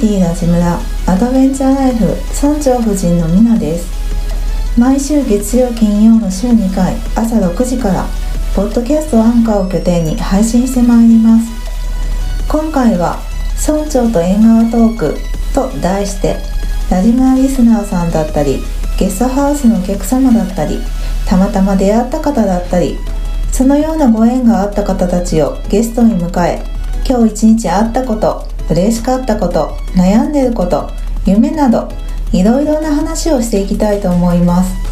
ティラジムラアドベンチャーライフ村長夫人のみなです。毎週月曜金曜の週2回朝6時からポッドキャストアンカーを拠点に配信してまいります。今回は村長と縁側トークと題してラジムラリスナーさんだったりゲストハウスのお客様だったりたまたま出会った方だったりそのようなご縁があった方たちをゲストに迎え今日一日あったこと嬉しかったこと悩んでること夢などいろいろな話をしていきたいと思います。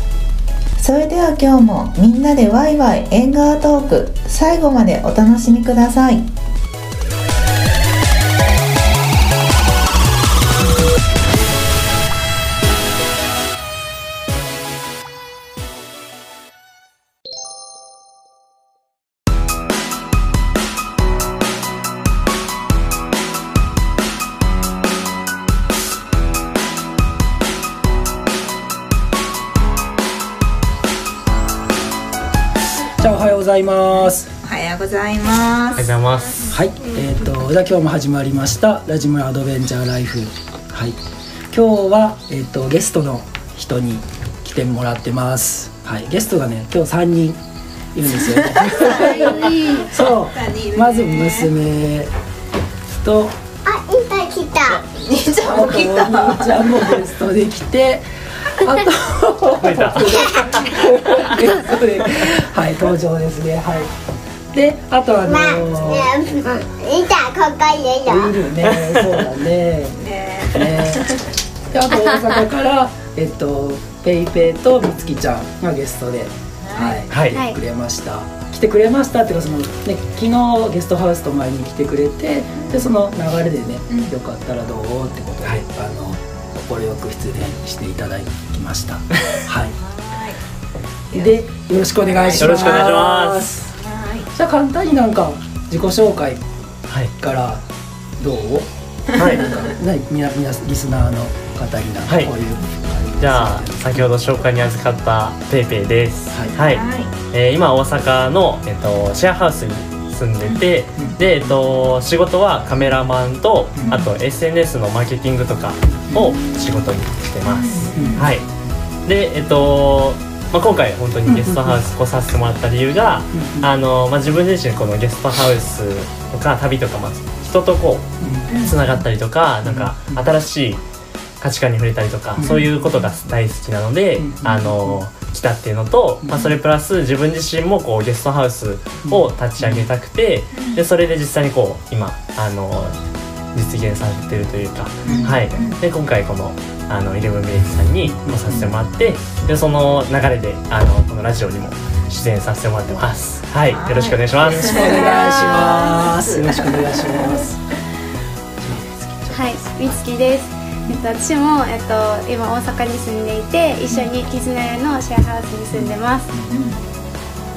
それでは今日もみんなでワイワイ縁側トーク最後までお楽しみください。ざいます。おはようございまありがとうございます。はい、えっ、とじゃあ今日も始まりましたラジムラアドベンチャーライフ。はい、今日はえっ、とゲストの人に来てもらってます。はい、ゲストがね今日三人いるんですよ。そう、まず娘とあ、いっぱい来た。兄ちゃんあとお兄ちゃんもゲストで来て。あとゲストではい登場ですねはいであとあのまあ、うん、いた、ここいるよ。いるね、そうだね。ねで、あと大阪から、えっと、ペイペイとみつきちゃんがゲストで。はい、はい来てくれました。来てくれましたっていうか、その、ね、昨日ゲストハウスと前に来てくれて。で、その流れでね、よかったらどう？ってことで、はいあの。快く出演していただきました。はい。で、よろしくお願いします。よろしくお願いします。じゃあ、簡単になんか、自己紹介はい。から。どう。はい。なんかね、みな、みな、リスナーの方になんかこういう感じじゃあ先ほど紹介に預かったペイペイです。はいはい。えー今大阪のえっとシェアハウスに住んでて、うん。でえっと仕事はカメラマンと、うん。あと SNS のマーケティングとかを仕事にしてます。うん。はい。でえっと。まあ、今回本当にゲストハウス来させてもらった理由が、うん。あのまあ、自分自身このゲストハウスとか旅とか、まあ、人とこうつながったりとかなんか新しい価値観に触れたりとか、うん。そういうことが大好きなので、うん。あの来たっていうのと、まあ、それプラス自分自身もこうゲストハウスを立ち上げたくて、でそれで実際にこう今あの実現されてるというか、うんはい、で今回このあのイレブンビレッジさんに来させてもらってでその流れであのこのラジオにも出演させてもらってます。はい、よろしくお願いします。よろしくお願いします。よろしくお願いします。はい、みつきです。えっと、私も、えっと、今大阪に住んでいて、一緒にキズナヤのシェアハウスに住んでます。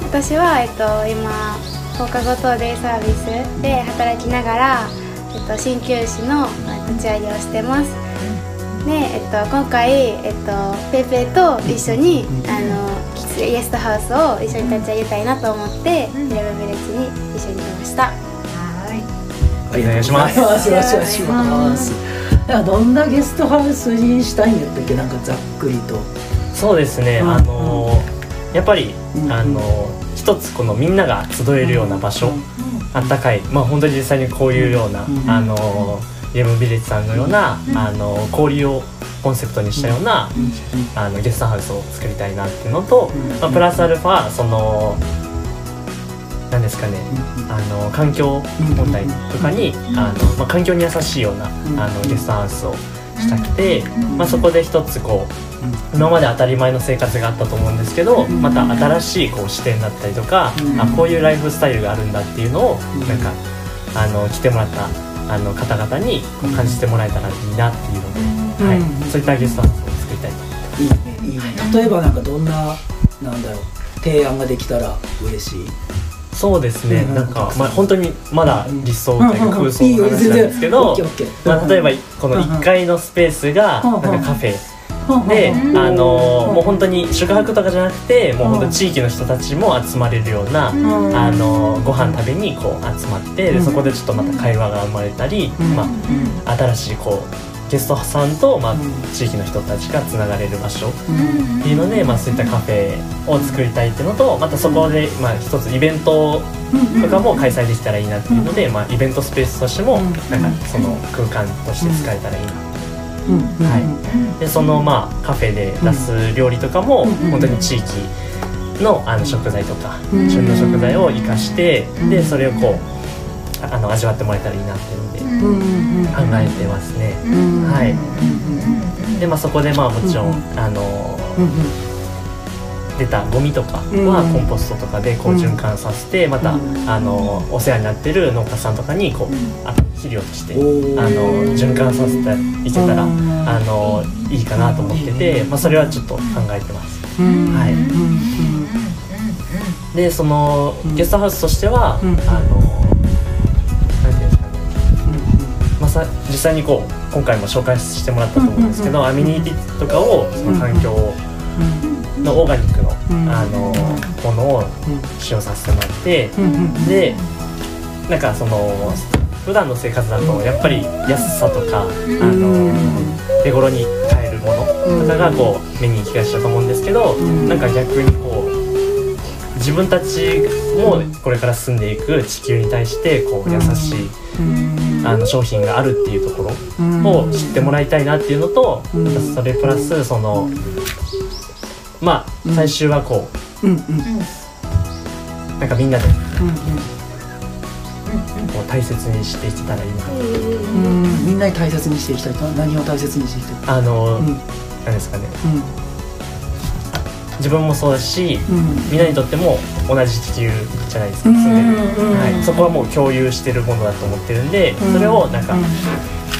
私は、えっと、今、放課後等デイサービスで働きながら、えっと、鍼灸師のえっと立ち上げをしてます。で、えっと、今回、えっと、ペイペイと一緒に、あの、ゲストハウスを一緒に立ち上げたいなと思って、イレブンビレッジに一緒に来ました。お願いします。よろしくお願いします。だからどんなゲストハウスにしたいんやったっけ？なんかざっくりと。そうですね、うん。あのやっぱり、うん。あの一つこのみんなが集えるような場所、あったかい。まあ本当に実際にこういうような、うん。あのイレブンビレッジさんのような、あの交流をコンセプトにしたような、あのゲストハウスを作りたいなっていうのと、うん。まあ、プラスアルファそのなんですかねあの環境問題とかに、あのまあ、環境に優しいような、んあのゲストハウスをしたくて、まあ、そこで一つこう今まで当たり前の生活があったと思うんですけど、んまた新しいこう視点だったりとか、うんあこういうライフスタイルがあるんだっていうのを、なんかあの来てもらったあの方々に感じてもらえたらいいなっていうので、はい。うんそういったゲストハウスを作りたいと。いいねいいね。例えばなんかどんななんだろう提案ができたら嬉しい？そうですね、うん。なんか、まあ、本当にまだ理想というか空想の話なんですけどまあ、例えばこの1階のスペースがうんなんかカフェで、うんあのーもう本当に宿泊とかじゃなくてもう本当地域の人たちも集まれるような、うんあのーご飯食べにこう集まってでうんそこでちょっとまた会話が生まれたり、うん。まあ、新しいこうゲストさんと、まあうん、地域の人たちがつながれる場所。っうん。ていうので、まあ、そういったカフェを作りたいっていうのとまたそこで、まあ、一つイベントとかも開催できたらいいなっていうので、まあ、イベントスペースとしてもうん。なんかその空間として使えたらいいな。うん。うん。はい。でそのまあカフェで出す料理とかもうん。本当に地域のあの食材とかうん。旬の食材を生かしてうん。でそれをこうああの味わってもらえたらいいなっていうの考えてますね。うんはい。うんでまあそこでまあもちろうんんあのうん出たゴミとかはコンポストとかでこう循環させてまたうん。あのお世話になってる農家さんとかにこうあ肥料としてあの循環させていけたらうん。あのいいかなと思ってて、まあ、それはちょっと考えてます。うん。はい。うん。でそのうん。ゲストハウスとしては、うん。あのさ実際にこう今回も紹介してもらったと思うんですけど、うんアメニティとかをその環境うんのオーガニックの,、うんあのものを使用させてもらって、でなんかその普段の生活だとやっぱり安さとか、あの手頃に買えるものとかがこう目に行きがちだと思うんですけど、んなんか逆にこう自分たちもこれから住んでいく地球に対してこう優しい、うんあの商品があるっていうところうん。を知ってもらいたいなっていうのと、うん。またそれプラスそのまあうん。最終はこうんうん。うなんかみんなでこう大切にしていけたらいいな。みんなに大切にしていきたいと何を大切にしていきたいあの、うん。なんですかね。うん自分もそうだし、うん。みんなにとっても同じ地球じゃないですかうん住んうんはい、そこはもう共有してるものだと思ってるんで、うん。それをなんか、うん。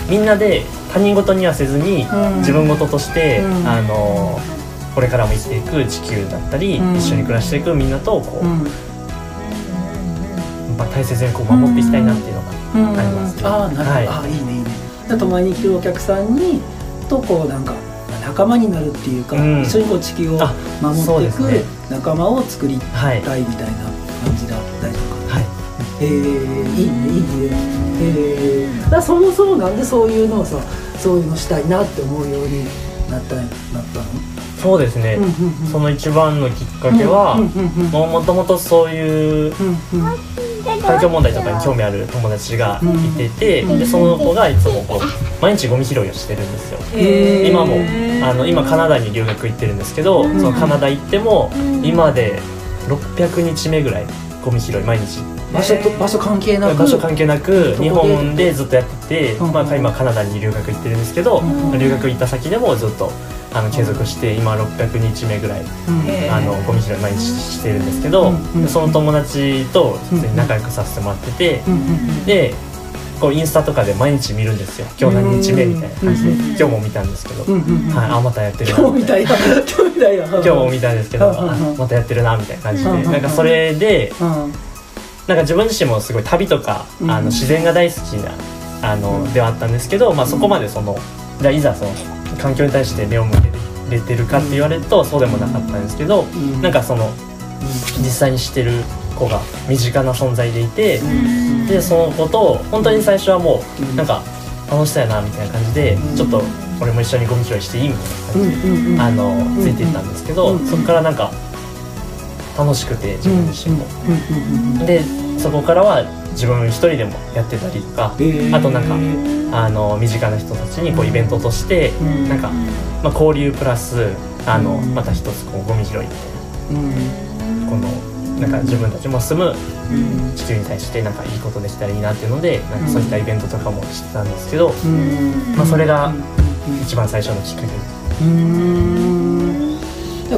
みんなで他人事にはせずに、うん。自分事として、うん。あのこれからも生きていく地球だったり、うん。一緒に暮らしていくみんなとこう、うん。まあ、大切にこう守っていきたいなっていうのが、うん。ありますね。ああなるほど、はい。ああいいねいいね。で泊まりに来るお客さんにとこうなんか仲間になるっていうか、うん。一緒にこう地球をあ守っていく仲間を作りはいたいみたいな感じだったりとか、はい。えー、いいねいいね。えー、だそもそもなんでそういうのをさそういうのしたいなって思うようになったなったの？そうですね、その一番のきっかけは、もともとそういううんうん環境問題とかに興味ある友達がいてて、うん。でその子がいつもこう毎日ゴミ拾いをしてるんですよ。今もあの今カナダに留学行ってるんですけど、ん。そのカナダ行っても、今で600日目ぐらいゴミ拾い毎日場所と場所関係なく場所関係なく日本でずっとやってて、うんまあ、今カナダに留学行ってるんですけど、うん留学行った先でもずっとあの継続して今600日目ぐらいうん。あのゴミ拾い毎日してるんですけど、その友達と普通に仲良くさせてもらってて、でこうインスタとかで毎日見るんですよ。今日何日目みたいな感じで。うん今日も見たんですけど、はい、あまたやってるな今日みたいな。今日みたいな。今日も見た んですけどまたやってるなみたいな感じで。なんかそれでうんなんか自分自身もすごい旅とかうん。あの自然が大好きなあのではあったんですけど、まあ、そこまでそのじゃあいざその環境に対して目を向けれてるかって言われるとそうでもなかったんですけどん。なんかその実際にしてる子が身近な存在でいてでその子と本当に最初はもううん。なんか楽しそうやなみたいな感じでうん。ちょっと俺も一緒にゴミ拾いしていいみたいな感じで。あのついていったんですけど、うんそこからなんか楽しくて自分自身も、でそこからは自分一人でもやってたりとか、へー。あとなんかあの身近な人たちにこうイベントとして、うんなんか、まあ、交流プラスあの、うんまた一つこうゴミ拾いみたいうん。なこのなんか自分たちも住むうん。地球に対してなんかいいことできたらいいなっていうのでなんかそういったイベントとかもしてたんですけど、うん。まあ、それがうん一番最初のきっかけ。です。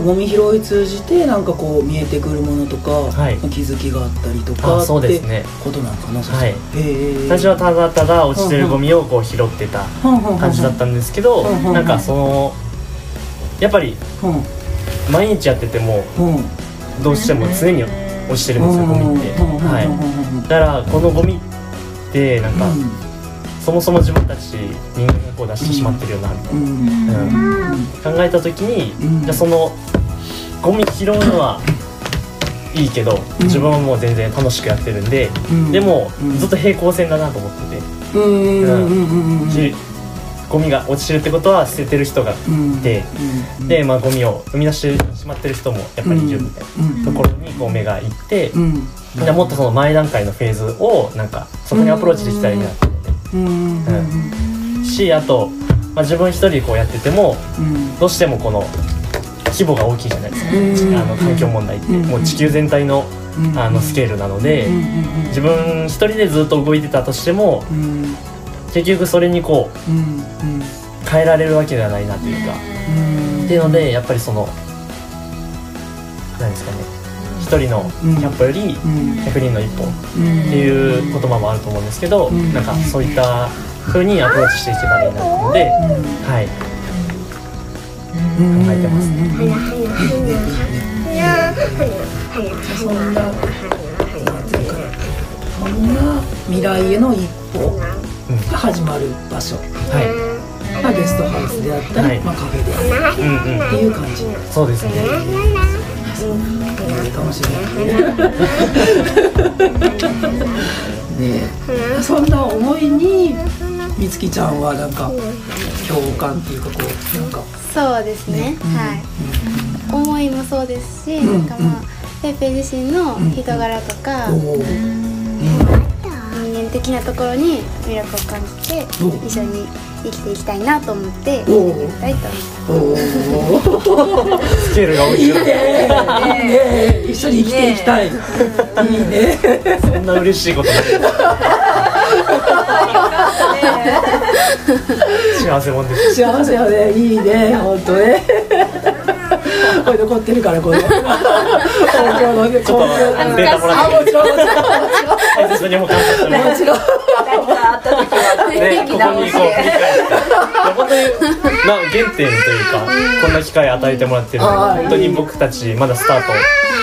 ゴミ拾い通じてなんかこう見えてくるものとか、はい。気づきがあったりとかあそうですね。ことなんかなそはい。へえ最初はただただ落ちてるゴミをこう拾ってた感じだったんですけどうんうんなんかそのやっぱりうん。毎日やっててもうん。どうしても常に落ちてるんですよゴミって。はい。だからこのゴミってなんかそもそも自分たち人間がこう出してしまってるよなみたいな、うん。考えた時に、うん。じゃあそのゴミ拾うのはいいけどうん。自分はもう全然楽しくやってるんで、うん。でも、うん。ずっと平行線だなと思ってて、うんゴミが落ちてるってことは捨ててる人がいて、うん。で、まあ、ゴミを生み出してしまってる人もやっぱりいるみたいな。うん。ところにこう目がいって、うん。じゃあもっとその前段階のフェーズをなんかそこにアプローチできたらいいなって思ってうん。うん。うん。しあと、まあ、自分一人でこうやっててもうん。どうしてもこの規模が大きいじゃないですか、うん。あの環境問題って、うん。もう地球全体のうん。あのスケールなので、うん自分一人でずっと動いてたとしてもうん。結局それにこう変えられるわけではないなというか、うん。っていうのでやっぱりその何ですかね。一人の100歩よりうん。100人の一歩うん。っていう言葉もあると思うんですけど、うん。なんかそういった風にアプローチしていけたらいいなと思うので、はい、えてますうんそんな未来への一歩が始まる場所はがゲストハウスであったり、はいまあ、カフェであったい、うんうんりっていう感じそうですね。楽しみねえそんな思いにみつきちゃんはなんか共感っていうかこうなんかそうですね、はい。思いもそうですし、うん。なんかまあペイペイ自身の人柄とか、人間的なところに魅力を感じてお一緒に生きていきたいなと思っておやりたいと思ってスケールが大きい。いいね。一緒に生きていきたい。いいね。そんな嬉しいことない。幸せもんです。幸せよねいいね本当ねこれ残ってるからこの。東京のねちょっとあのデータもらって。あもちろんもちろんもちろん。大切に保管させてもらって。もちろん。ね、ここにこう振り返って。本当に、まあ、原点というか、こんな機会与えてもらってる本当に僕たちまだスタート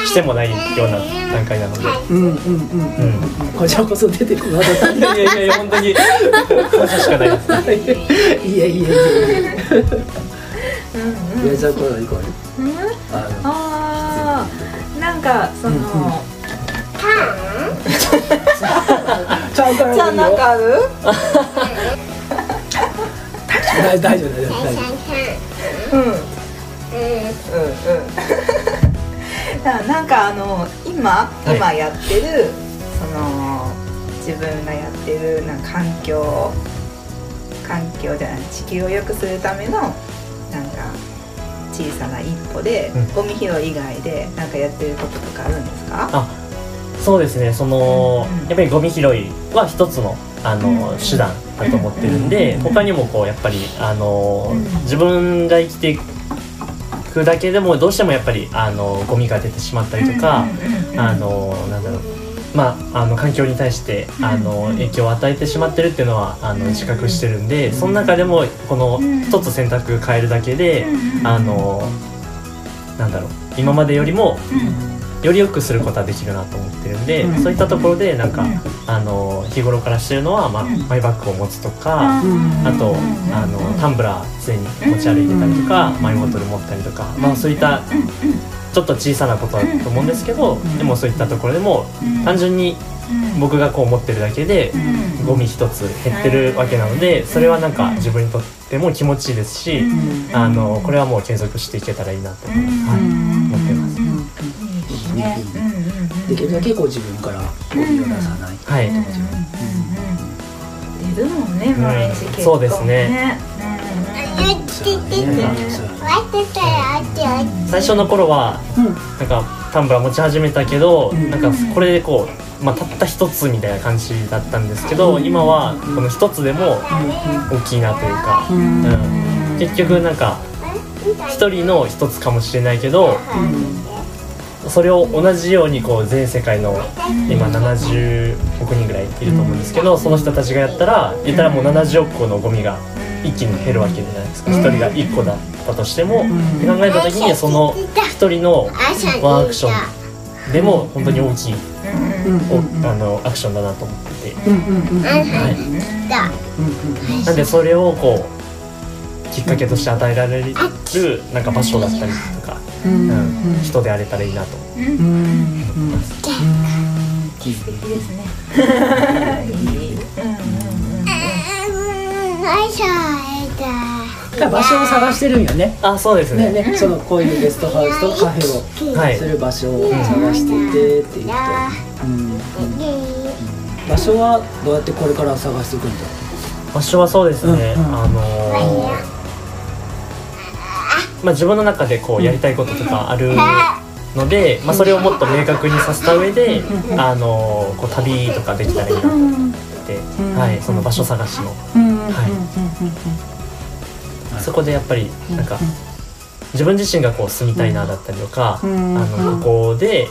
してもないような段階なので。うん。うん。うんうんこちらこそ出てくるわいやいやいやいや、本当に感謝しかないです。いやいやいやいやいや じゃあこれ行こう。よあのあー。なんかその、ちゃうからいいよ。じゃあなんかある？大大丈夫大丈夫大丈夫。うん。うんうん。うんななんかあの今、はい。今やってるその自分がやってるなんか環境環境じゃない地球を良くするためのなんか小さな一歩で、うん。ゴミ拾い以外でなんかやってることとかあるんですか？あそうですね。そのうんやっぱりゴミ拾いは一つのあの手段だと思ってるんで他にもこうやっぱりあの自分が生きていくだけでもどうしてもやっぱりあのゴミが出てしまったりとかあのなんだろうまあ、あの環境に対してあの影響を与えてしまってるっていうのはあの自覚してるんでその中でもこの一つ選択変えるだけであのなんだろう今までよりもより良くすることはできるなと思ってるんで、うん。そういったところでなんか、あの日頃からしてるのは、まあ、マイバッグを持つとか、あとあのタンブラー常に持ち歩いてたりとか、マイボトル持ったりとか、まあ、そういったちょっと小さなことだと思うんですけど、でもそういったところでも単純に僕がこう思ってるだけで、ゴミ一つ減ってるわけなのでそれはなんか自分にとっても気持ちいいですし、あのこれはもう継続していけたらいいなと思はい、思ってます。ね。できるだけこう自分からゴミを出さないはい、出るもん。ね毎日結構そうですね最初の頃はなんかタンブラー持ち始めたけど、んなんかこれでこう、まあ、たった一つみたいな感じだったんですけど、今はこの一つでも大きいなというか、うん。結局なんか一人の一つかもしれないけどそれを同じようにこう全世界の今70億人ぐらいいると思うんですけどその人たちがやったら言ったらもう70億個のゴミが一気に減るわけじゃないですか。一人が1個だったとしてもって考えた時にその一人のワンアクションでも本当に大きいおあのアクションだなと思って。て。はい。なんでそれをこうきっかけとして与えられるなんか場所だったりとか、うん人であれたらいいなと。よ いしょえいだから場所を探してるんよね。あそうですね。ねねそのこういうゲストハウスとカフェをはい。する場所を探していてっていう人、うん。場所はどうやってこれから探していくんだ場所はそうですね、うんうん。あのーまあ、自分の中でこうやりたいこととかあるので、まあ、それをもっと明確にさせた上で、あのーこう旅とかできたらいいなとて、はい、その場所探しの、はい、そこでやっぱりなんか自分自身がこう住みたいなだったりとか、あのここで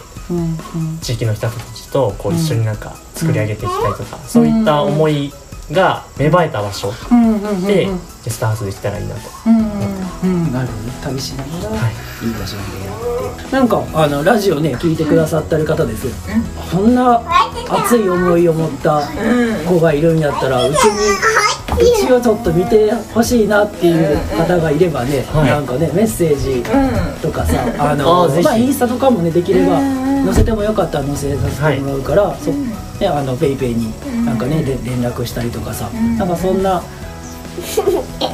地域の人たちとこう一緒になんか作り上げていきたいとか、そういった思いが芽生えた場所でゲストハウスできたらいいなと。うんなるほどね旅しながらはい。いい場所に出会って。なんかあのラジオね聞いてくださってる方ですよ。こんな熱い思いを持った子がいるんやったらうちにうちをちょっと見てほしいなっていう方がいればね、はい。なんかねメッセージとかさ、あのまあインスタとかもねできれば載せてもよかったら載せさせてもらうから、そねあのペイペイになんかねで連絡したりとかさ、なんかそんな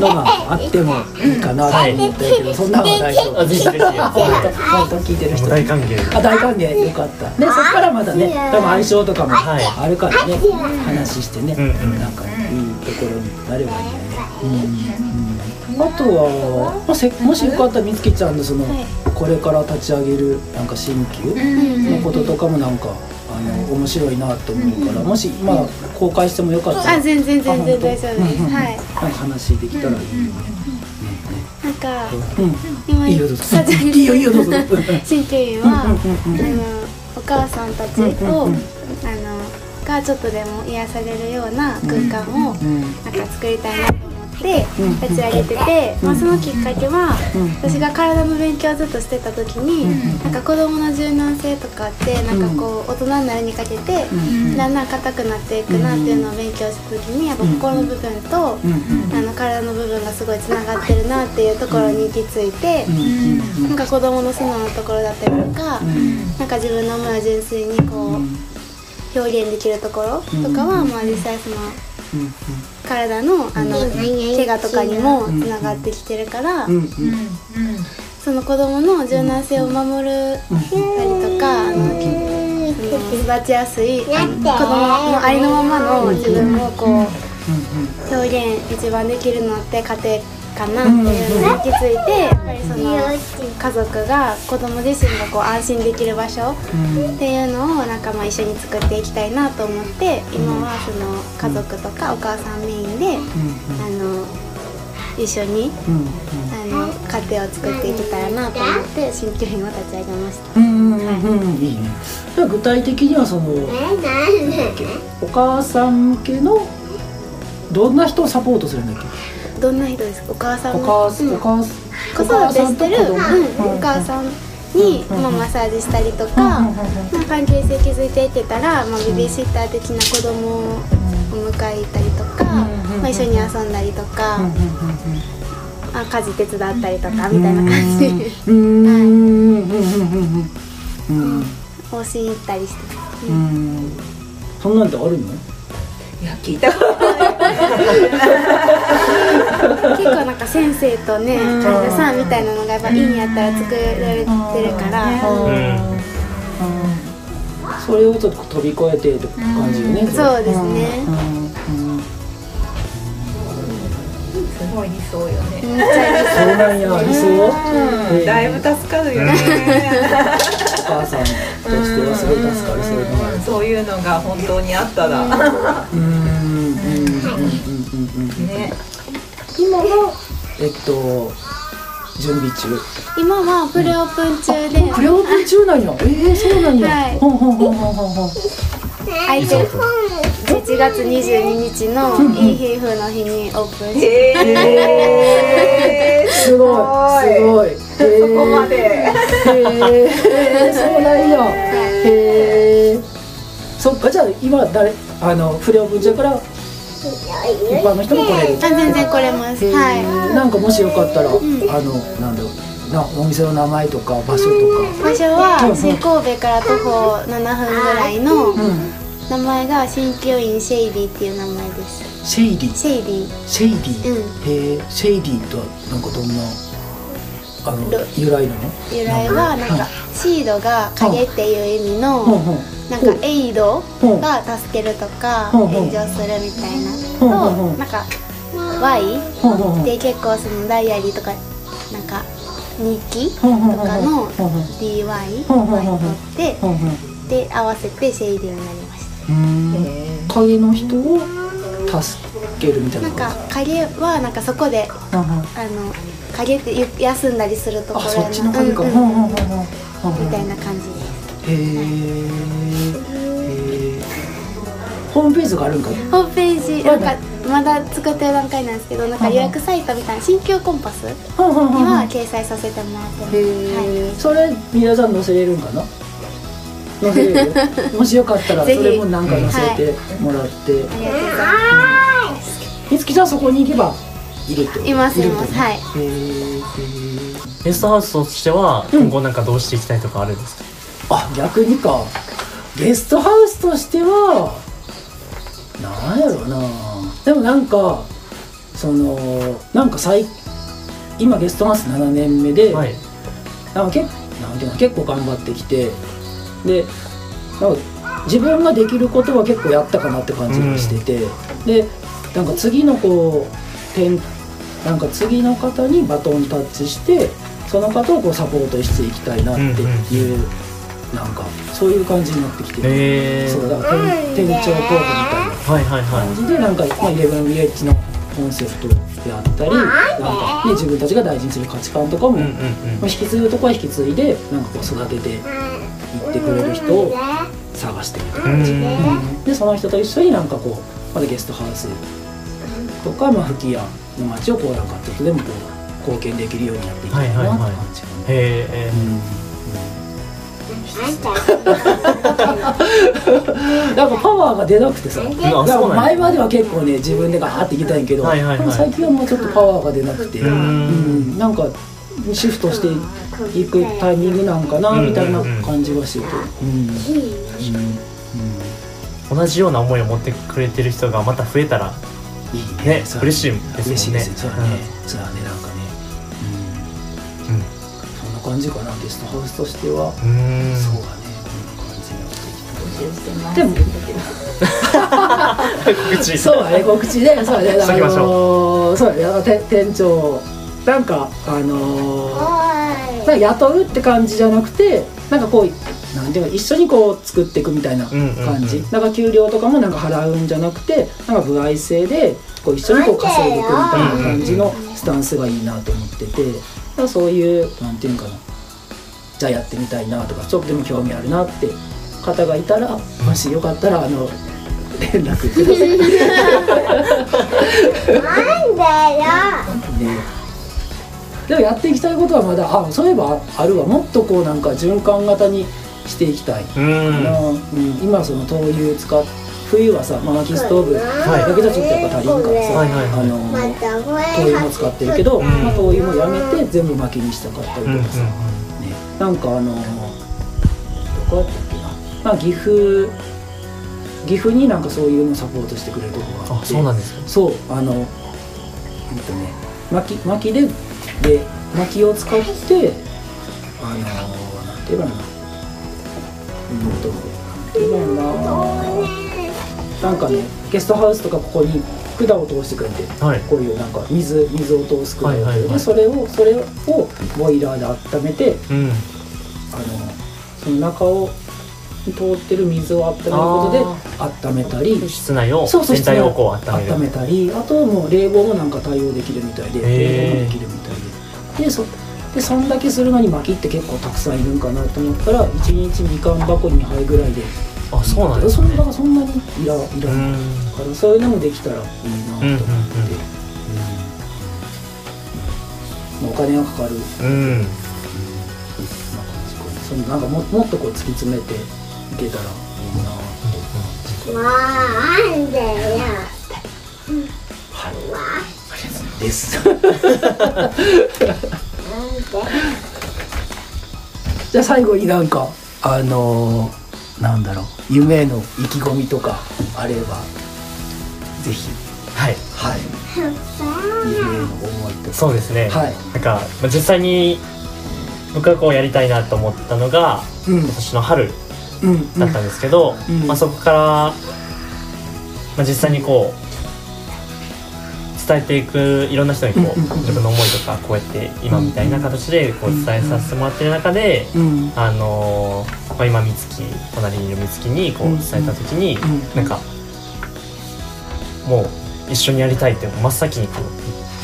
のがあってもいいかなと思ったけど、そんなのは大丈夫。あぜひぜひ。本当聞いてる人。大歓迎あ大歓迎。よかった。でそっからまたね多分相性とかもはいあるからね、話してね、なんかいいところになればいいよね、うんうん、あとは、まあ、せもしよかったらみつきちゃんのその、これから立ち上げるなんか新旧のこととかもなんかあの面白いなと思うからもしまあ公開してもよかったらあ全然全然大丈夫です、はい。なんか話できたらいい。よね、なんかうん今いいよどうぞ。い。いよいいよどうぞ。新旧員は、あのお母さんたちを、あのがちょっとでも癒されるような空間を、うん。なんか作りたいなってうん立ち上げてて、まあ、そのきっかけは、私が体の勉強をずっとしてた時に、なんか子供の柔軟性とかってなんかこう大人になるにかけて、だんだん硬くなっていくなっていうのを勉強した時にやっぱ心の部分と、あの体の部分がすごいつながってるなっていうところに行き着いて、なんか子供の素直なところだったりとか、なんか自分の思いを純粋にこう表現できるところとかは、まあ実際その体のあの怪我とかにもつながってきてるから、その子供の柔軟性を守るたりとか、あの育ちやすい子供のありのままの自分をこう表現一番できるのって家庭かなっていうのに行き着いてやっぱりその家族が子供自身がこう安心できる場所っていうのをなんかまあ一緒に作っていきたいなと思って今はその家族とかお母さんメインであの一緒にあの家庭を作っていけたらなと思って新居品を立ち上げました。うんうんいいね。じゃあ具体的にはそのお母さん向けのどんな人をサポートするんだっけ？どんな人ですか？お母さん？おも母さん、うん。お母さん子育てしてる、お母さんと子供うん。お母さんに、まあ、マッサージしたりとか、まあ、関係性築いていけたら、まあ、ベビーシッター的な子供をお迎え行ったりとか、まあ、一緒に遊んだりとか、あ家事手伝ったりとかみたいな感じで。往診行ったりしてうん。そん。なん。ってあるのいや聞いたこと結構なんか先生とね患者さんみたいなのがやっぱいいんやったら作られてるから、うん。それをちょっと飛び越えてって感じよねそうですね。うん。うん。すごい理想よね、そうなん。や理想えーだいぶ助かるよね、お母さん。としてはすごい助かるそうそういうのが本当にあったら、うんうんうんうんうんうん。ね。今はえっと準備中。今はプレオープン中で。プレオープン中なんや。えー、そうなんや、はい。ほんほんほんほんほん。ほん空いてる11月22日のいい皮膚の日にオープンしへー。すごい。すごい。そこまで。へえそうなんや。へえそっかじゃあ今誰あの不良文じゃから一般の人も来れる。あ全然来れます。はなんかもしよかったら、あのなんだろうなお店の名前とか場所とい場所うん。は新神戸から徒歩7分ぐらいの名前が鍼灸院シェイディっていう名前です。シェイディシェイディシェイディ、うん。へえシェイディとはなんかどんな？あのど由来なの？由来はなんかシードが影っていう意味のなんかエイドが助けるとか炎上するみたいなとなんか Y で結構そのダイアリーとかなんか日記とかの DY ほん。ほん。Y ほん。ほん。取ってで合わせてシェイディになりましうーん。影の人を助けるみたいなたなんか影はなんかそこであの影ってゆ休んだりするところあそっちの影か、みたいな感じで。すへえホームページがあるんかホームページなんかまだ。作ってる段階なんですけどなんか予約サイトみたいな新旧コンパスには掲載させてもらってます。へえ、それ皆さん載せれるんかな？載せ もしよかったらそれもなんか載せてもらって、ありがとうござい。ますみつきちゃんそこに行けばいるってこといます。いますはい。ゲストハウスとしてはうん今後なんかどうしていきたいとかあるんですか、あ逆にか。ゲストハウスとしてはなんやろうな。でもなんかそのなんか最今ゲストハウス7年目で、はい。なんかけなんていうの結構頑張ってきてでなんか自分ができることは結構やったかなって感じがしてて、でなんか次のこう点なんか次の方にバトンタッチしてその方をこうサポートしていきたいなっていう、なんかそういう感じになってきて、へえそうだから店店長候補みたいなはいはいはい。感じでなんか、まあ、11ビレッジのコンセプトであったりなんか、ね、自分たちが大事にする価値観とかも、うんうんうん。まあ、引き継ぐとこは引き継いでなんかこう育てていってくれる人を探していく感じ、でその人と一緒になんかこうまたゲストハウスとか、まあ、吹き矢の街をこうなんかちょっとでもこう貢献できるようにやっていきたいなって感じかな、へえ。なんかパワーが出なくてさ、前までは結構ね自分でガーっていきたいんけど、はいはいはい。最近はもうちょっとパワーが出なくて、うん。うん。なんかシフトしていくタイミングなんかなみたいな感じはしてて、同じような思いを持ってくれてる人がまた増えたらいいねそう。嬉しいですね。嬉しいですそうだね、そうだねなんかね、うん。うん、そんな感じかなゲストハウスとしては、うーん。そうだねでも。告知。そうだね告知でそうだね。しときましょう。のーそうだね店長なんかあのーなんか雇うって感じじゃなくてなんかこうなんていうの一緒にこう作っていくみたいなうんうんうん感じ、だから給料とかもなんか払うんじゃなくてなんか歩合制でこう一緒にこう稼いでいくみたいな感じのスタンスがいいなと思っててだからそういうなんていうのかな。じゃあやってみたいなとかちょっとでも興味あるなって方がいたらもしよかったらあの連絡ください。ねでもやっていきたいことはまだあそういえばあるわ。もっとこうなんか循環型にしていきたい、うーんなうん、今その灯油使っ冬はさ、まあ、薪ストーブだけじゃちょっとやっぱ足りんからさ、はいはいはい。あの灯油も使ってるけど、まあ、灯油もやめて全部薪にしたかったりうんうんとかさ、ね、なんかあのどこやったっけな、まあ、岐阜岐阜になんかそういうのサポートしてくれるとこがあって。あそうなんですか。そう。あのえっとね薪薪でで薪を使ってあのなんて言えばいいのうんとなんて言えばいいのな。なんかねゲストハウスとかここに管を通してくれてはい。こういうなんか水水を通す管を、はいはいそれをそれをボイラーで温めてうん。あのその中を通ってる水を温めることで温めたり室内をそうそう全体をこう温めたりあともう冷房もなんか対応できるみたいで冷房もできるみたいででそでそんだけするのに薪って結構たくさんいるんかなと思ったら1日みかん箱2杯ぐらいで。あそうなんですそんだね。からそんなにいらいらうないんからそういうのもできたらいいなと思って、まあお金がかかる。うん。なんかそのなんかももっとこう突き詰めていけたらいいなともうなんでよ。はいです。じゃあ最後になんかあのーなんだろう夢への意気込みとかあればぜひ。はい。はい。夢への思いとか。そうですね、はい。なんか、まあ、実際に僕がこうやりたいなと思ったのがうん。今年の春うん。だったんですけど、うん。まあ、そこから、まあ、実際にこう伝えていくいろんな人にこう、自分の思いとかこうやって今みたいな形でこう伝えさせてもらってる中で、うんあのーまあ、今美月隣にいる美月にこううん伝えた時に、うんなんかもう一緒にやりたいって真っ先にこう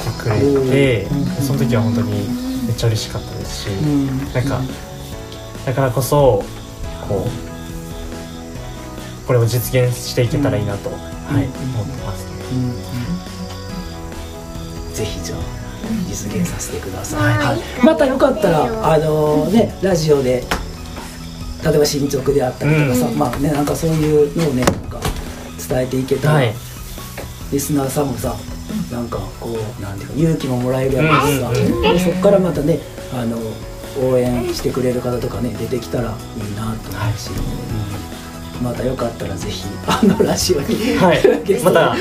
言ってくれて、うんその時は本当にめっちゃ嬉しかったですし、うんなんかだからこそこうこれを実現していけたらいいなと、はい思ってます、うんうんぜひじゃあ実現させてください、はい。はい、またよかったらあのねラジオで例えば進捗であったりとかさ、うまあねなんかそういうのをねなんか伝えていけたら、はい。リスナーさんもさなんかこうなんていうか勇気ももらえるやろうしさ、うん。そこからまたねあの応援してくれる方とかね出てきたらいいなと思うし、うんまたよかったらぜひあのラジオに、はいまた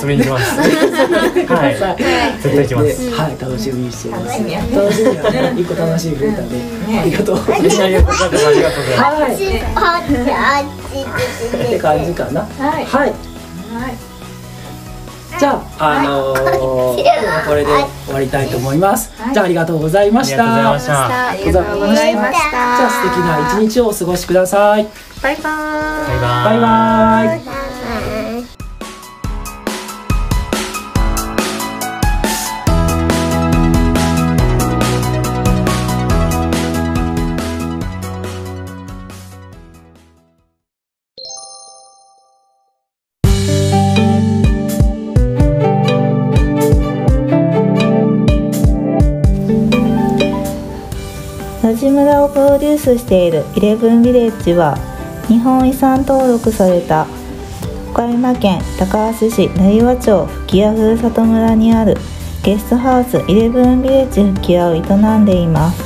遊びに行きます はい絶対行きますではい、楽しみにしてます。楽しみやね楽しみやね。一個楽しみ増えたね。ありがとうございます。ありがとうございますありがとうございますはい。あって感じかな。はいはい。はいじゃあ、あのー、今日はこれで終わりたいと思います。はいじゃあ、ありがとうございました。ありがとうございましたありがとうございましたじゃあ、素敵な一日をお過ごしください。バイバーイバイババイバイ。ラジムラをプロデュースしているイレブンビレッジは日本遺産登録された岡山県高梁市成羽町吹屋ふるさと村にあるゲストハウスイレブンビレッジ吹屋を営んでいます。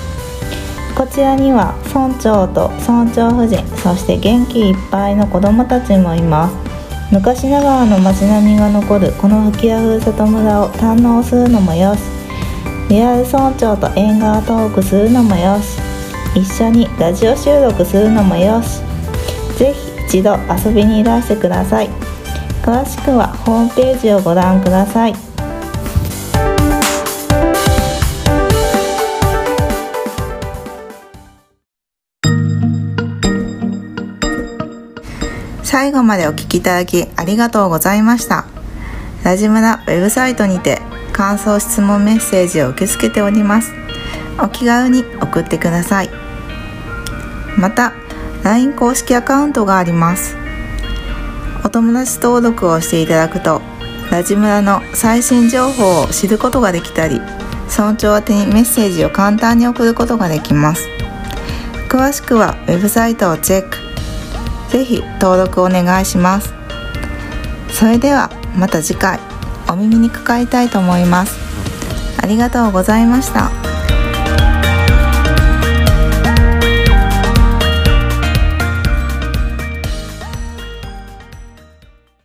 こちらには村長と村長夫人そして元気いっぱいの子どもたちもいます。昔ながらの街並みが残るこの吹屋ふるさと村を堪能するのもよし。リアル村長と縁側トークするのもよし。一緒にラジオ収録するのもよし。ぜひ一度遊びにいらしてください。詳しくはホームページをご覧ください。最後までお聞きいただきありがとうございました。ラジムラウェブサイトにて感想質問メッセージを受け付けております。お気軽に送ってください。また LINE 公式アカウントがあります。お友達登録をしていただくとラジムラの最新情報を知ることができたり村長宛にメッセージを簡単に送ることができます。詳しくはウェブサイトをチェック。ぜひ登録お願いします。それではまた次回お耳にかかりたいと思います。ありがとうございました。